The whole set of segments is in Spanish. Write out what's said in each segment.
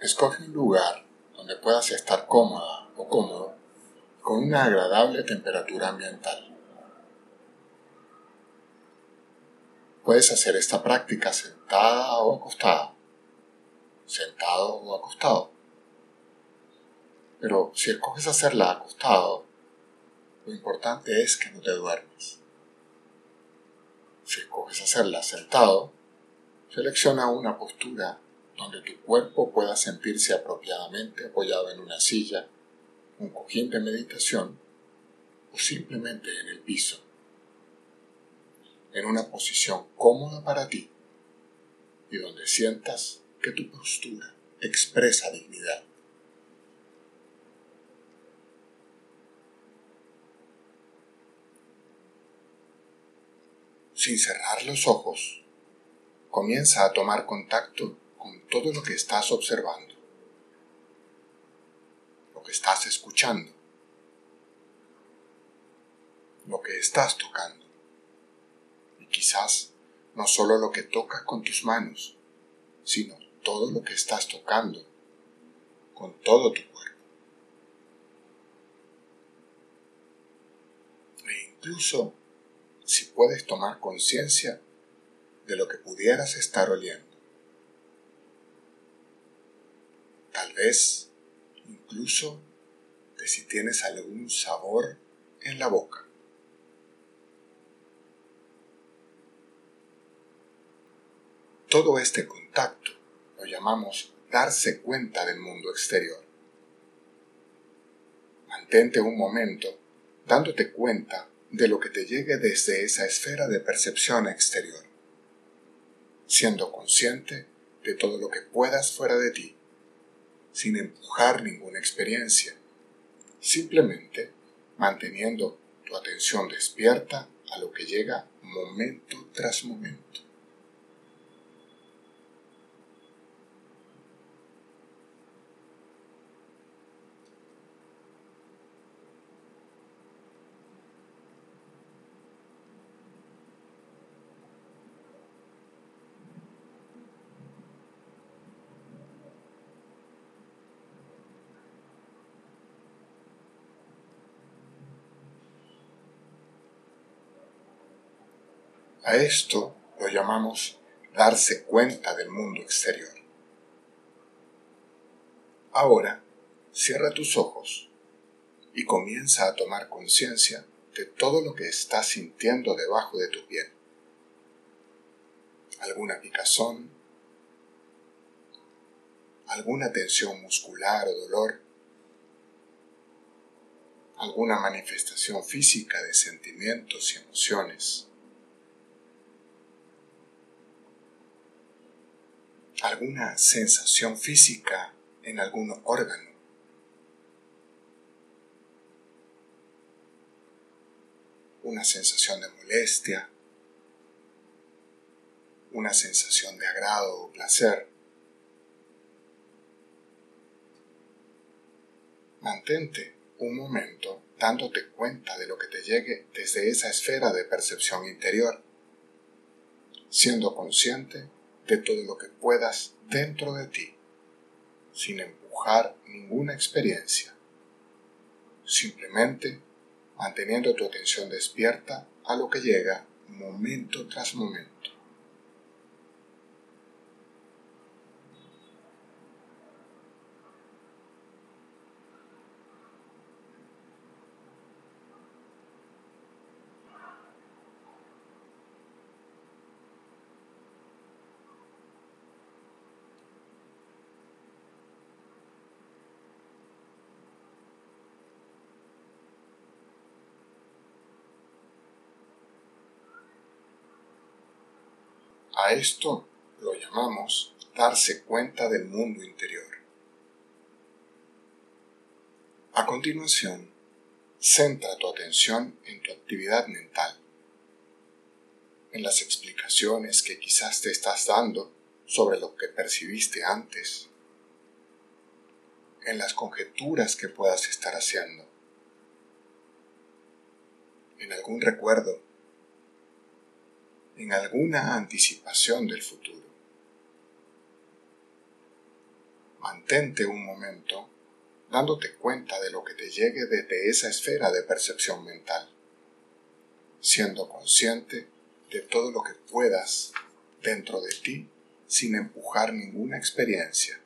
Escoge un lugar donde puedas estar cómoda o cómodo con una agradable temperatura ambiental. Puedes hacer esta práctica sentada o acostada, sentado o acostado. Pero si escoges hacerla acostado, lo importante es que no te duermas. Si escoges hacerla sentado, selecciona una postura donde tu cuerpo pueda sentirse apropiadamente apoyado en una silla, un cojín de meditación o simplemente en el piso, en una posición cómoda para ti y donde sientas que tu postura expresa dignidad. Sin cerrar los ojos, comienza a tomar contacto con todo lo que estás observando, lo que estás escuchando, lo que estás tocando. Y quizás no solo lo que tocas con tus manos, sino todo lo que estás tocando con todo tu cuerpo. E incluso si puedes tomar conciencia de lo que pudieras estar oliendo. Tal vez incluso de si tienes algún sabor en la boca. Todo este contacto lo llamamos darse cuenta del mundo exterior. Mantente un momento dándote cuenta de lo que te llegue desde esa esfera de percepción exterior, siendo consciente de todo lo que puedas fuera de ti sin empujar ninguna experiencia, simplemente manteniendo tu atención despierta a lo que llega momento tras momento. A esto lo llamamos darse cuenta del mundo exterior. Ahora, cierra tus ojos y comienza a tomar conciencia de todo lo que estás sintiendo debajo de tu piel. Alguna picazón, alguna tensión muscular o dolor, alguna manifestación física de sentimientos y emociones alguna sensación física en algún órgano. Una sensación de molestia, una sensación de agrado o placer. Mantente un momento dándote cuenta de lo que te llegue desde esa esfera de percepción interior, siendo consciente de todo lo que puedas dentro de ti, sin empujar ninguna experiencia, simplemente manteniendo tu atención despierta a lo que llega momento tras momento. A esto lo llamamos darse cuenta del mundo interior. A continuación, centra tu atención en tu actividad mental, en las explicaciones que quizás te estás dando sobre lo que percibiste antes, en las conjeturas que puedas estar haciendo, en algún recuerdo en alguna anticipación del futuro. mantente un momento dándote cuenta de lo que te llegue desde esa esfera de percepción mental, siendo consciente de todo lo que puedas dentro de ti sin empujar ninguna experiencia,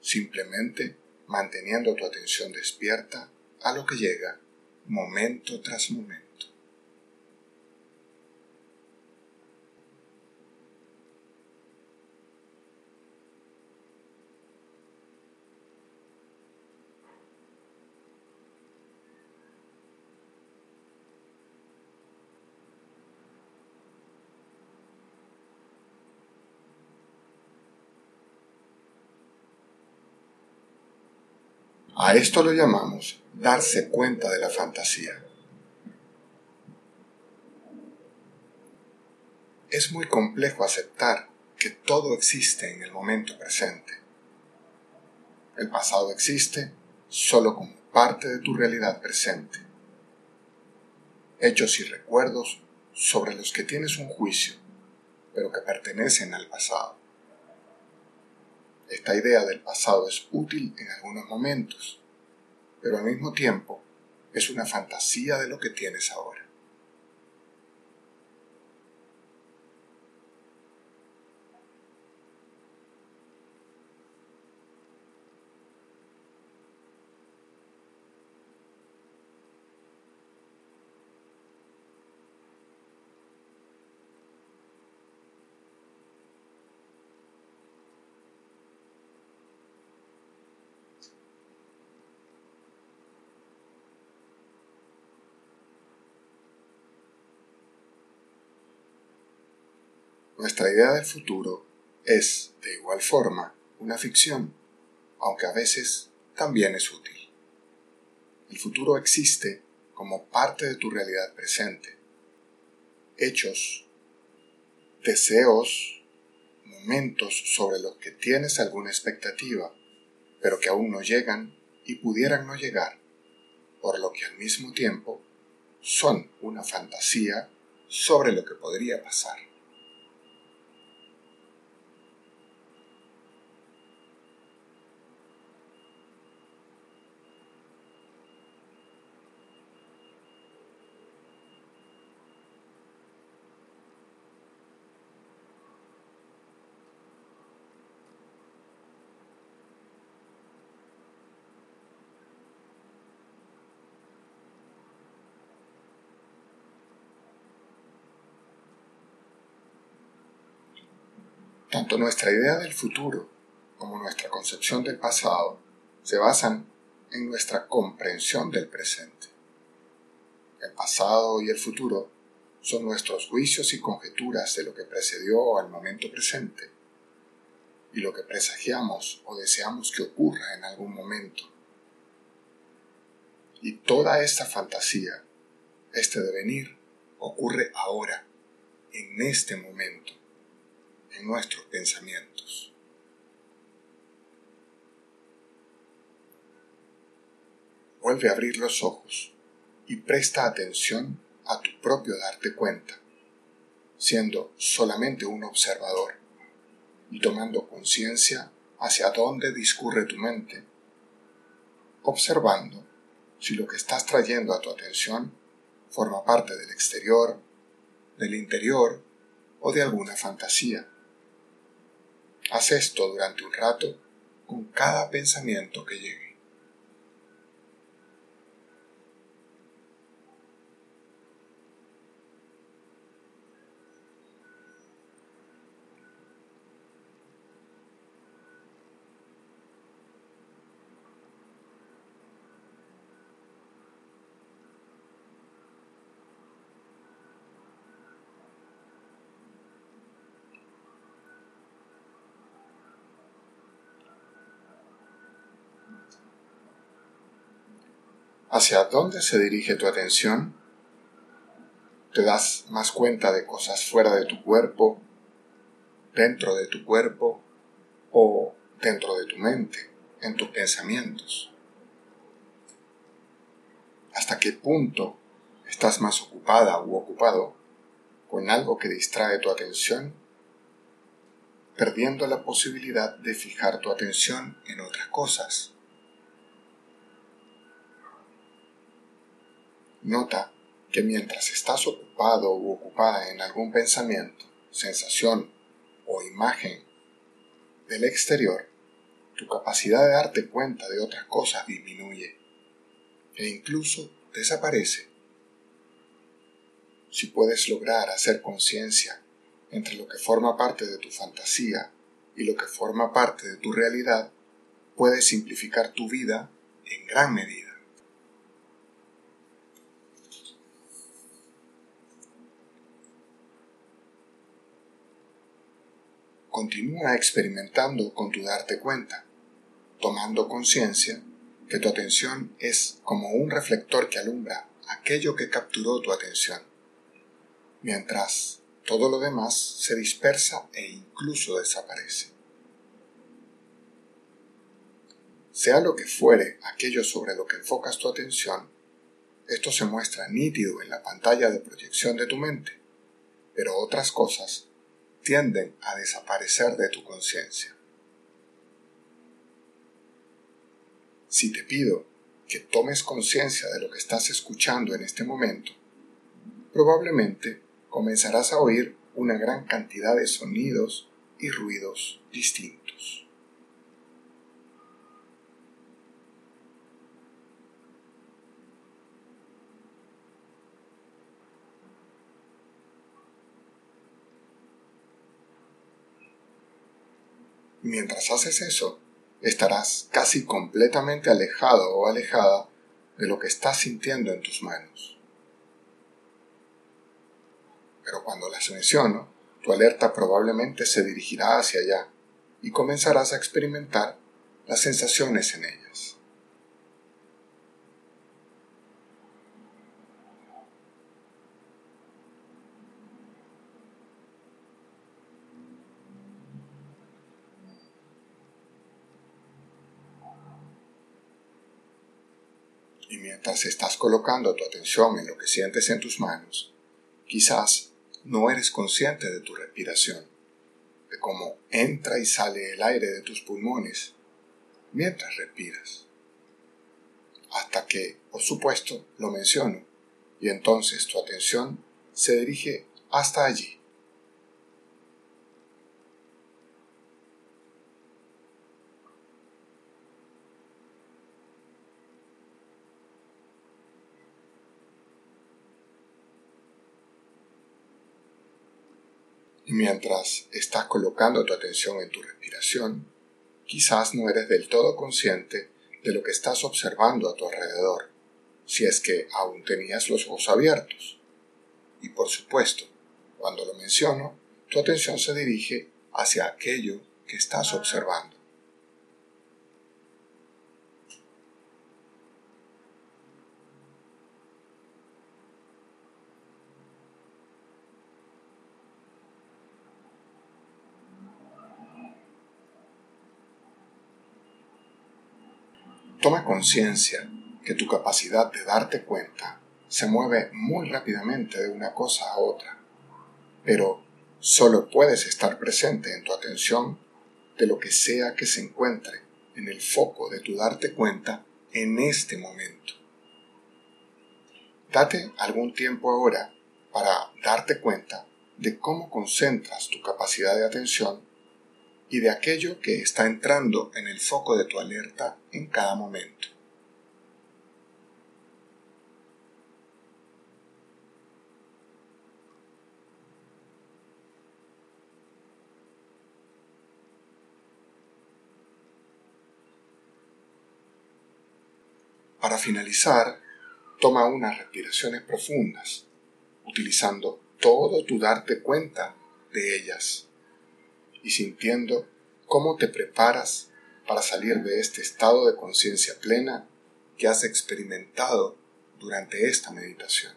simplemente manteniendo tu atención despierta a lo que llega momento tras momento. A esto lo llamamos darse cuenta de la fantasía. Es muy complejo aceptar que todo existe en el momento presente. El pasado existe solo como parte de tu realidad presente. Hechos y recuerdos sobre los que tienes un juicio, pero que pertenecen al pasado. Esta idea del pasado es útil en algunos momentos, pero al mismo tiempo es una fantasía de lo que tienes ahora. Nuestra idea del futuro es, de igual forma, una ficción, aunque a veces también es útil. El futuro existe como parte de tu realidad presente. Hechos, deseos, momentos sobre los que tienes alguna expectativa, pero que aún no llegan y pudieran no llegar, por lo que al mismo tiempo son una fantasía sobre lo que podría pasar. Nuestra idea del futuro como nuestra concepción del pasado se basan en nuestra comprensión del presente. El pasado y el futuro son nuestros juicios y conjeturas de lo que precedió al momento presente y lo que presagiamos o deseamos que ocurra en algún momento. Y toda esta fantasía, este devenir, ocurre ahora, en este momento nuestros pensamientos. Vuelve a abrir los ojos y presta atención a tu propio darte cuenta, siendo solamente un observador y tomando conciencia hacia dónde discurre tu mente, observando si lo que estás trayendo a tu atención forma parte del exterior, del interior o de alguna fantasía. Haz esto durante un rato con cada pensamiento que llegue. ¿Hacia dónde se dirige tu atención? ¿Te das más cuenta de cosas fuera de tu cuerpo, dentro de tu cuerpo o dentro de tu mente, en tus pensamientos? ¿Hasta qué punto estás más ocupada u ocupado con algo que distrae tu atención perdiendo la posibilidad de fijar tu atención en otras cosas. Nota que mientras estás ocupado o ocupada en algún pensamiento, sensación o imagen del exterior, tu capacidad de darte cuenta de otras cosas disminuye e incluso desaparece. Si puedes lograr hacer conciencia entre lo que forma parte de tu fantasía y lo que forma parte de tu realidad, puedes simplificar tu vida en gran medida. Continúa experimentando con tu darte cuenta, tomando conciencia que tu atención es como un reflector que alumbra aquello que capturó tu atención, mientras todo lo demás se dispersa e incluso desaparece. Sea lo que fuere aquello sobre lo que enfocas tu atención, esto se muestra nítido en la pantalla de proyección de tu mente, pero otras cosas tienden a desaparecer de tu conciencia. Si te pido que tomes conciencia de lo que estás escuchando en este momento, probablemente comenzarás a oír una gran cantidad de sonidos y ruidos distintos. Mientras haces eso, estarás casi completamente alejado o alejada de lo que estás sintiendo en tus manos. Pero cuando las menciono, tu alerta probablemente se dirigirá hacia allá y comenzarás a experimentar las sensaciones en ellas. Y mientras estás colocando tu atención en lo que sientes en tus manos, quizás no eres consciente de tu respiración, de cómo entra y sale el aire de tus pulmones mientras respiras. Hasta que, por supuesto, lo menciono, y entonces tu atención se dirige hasta allí. Mientras estás colocando tu atención en tu respiración, quizás no eres del todo consciente de lo que estás observando a tu alrededor, si es que aún tenías los ojos abiertos. Y por supuesto, cuando lo menciono, tu atención se dirige hacia aquello que estás observando. Toma conciencia que tu capacidad de darte cuenta se mueve muy rápidamente de una cosa a otra, pero solo puedes estar presente en tu atención de lo que sea que se encuentre en el foco de tu darte cuenta en este momento. Date algún tiempo ahora para darte cuenta de cómo concentras tu capacidad de atención y de aquello que está entrando en el foco de tu alerta en cada momento. Para finalizar, toma unas respiraciones profundas, utilizando todo tu darte cuenta de ellas y sintiendo cómo te preparas para salir de este estado de conciencia plena que has experimentado durante esta meditación.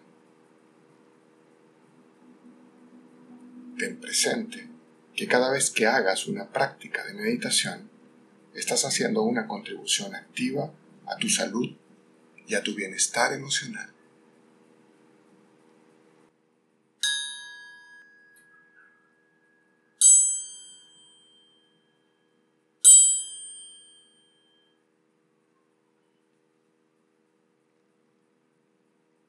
Ten presente que cada vez que hagas una práctica de meditación, estás haciendo una contribución activa a tu salud y a tu bienestar emocional.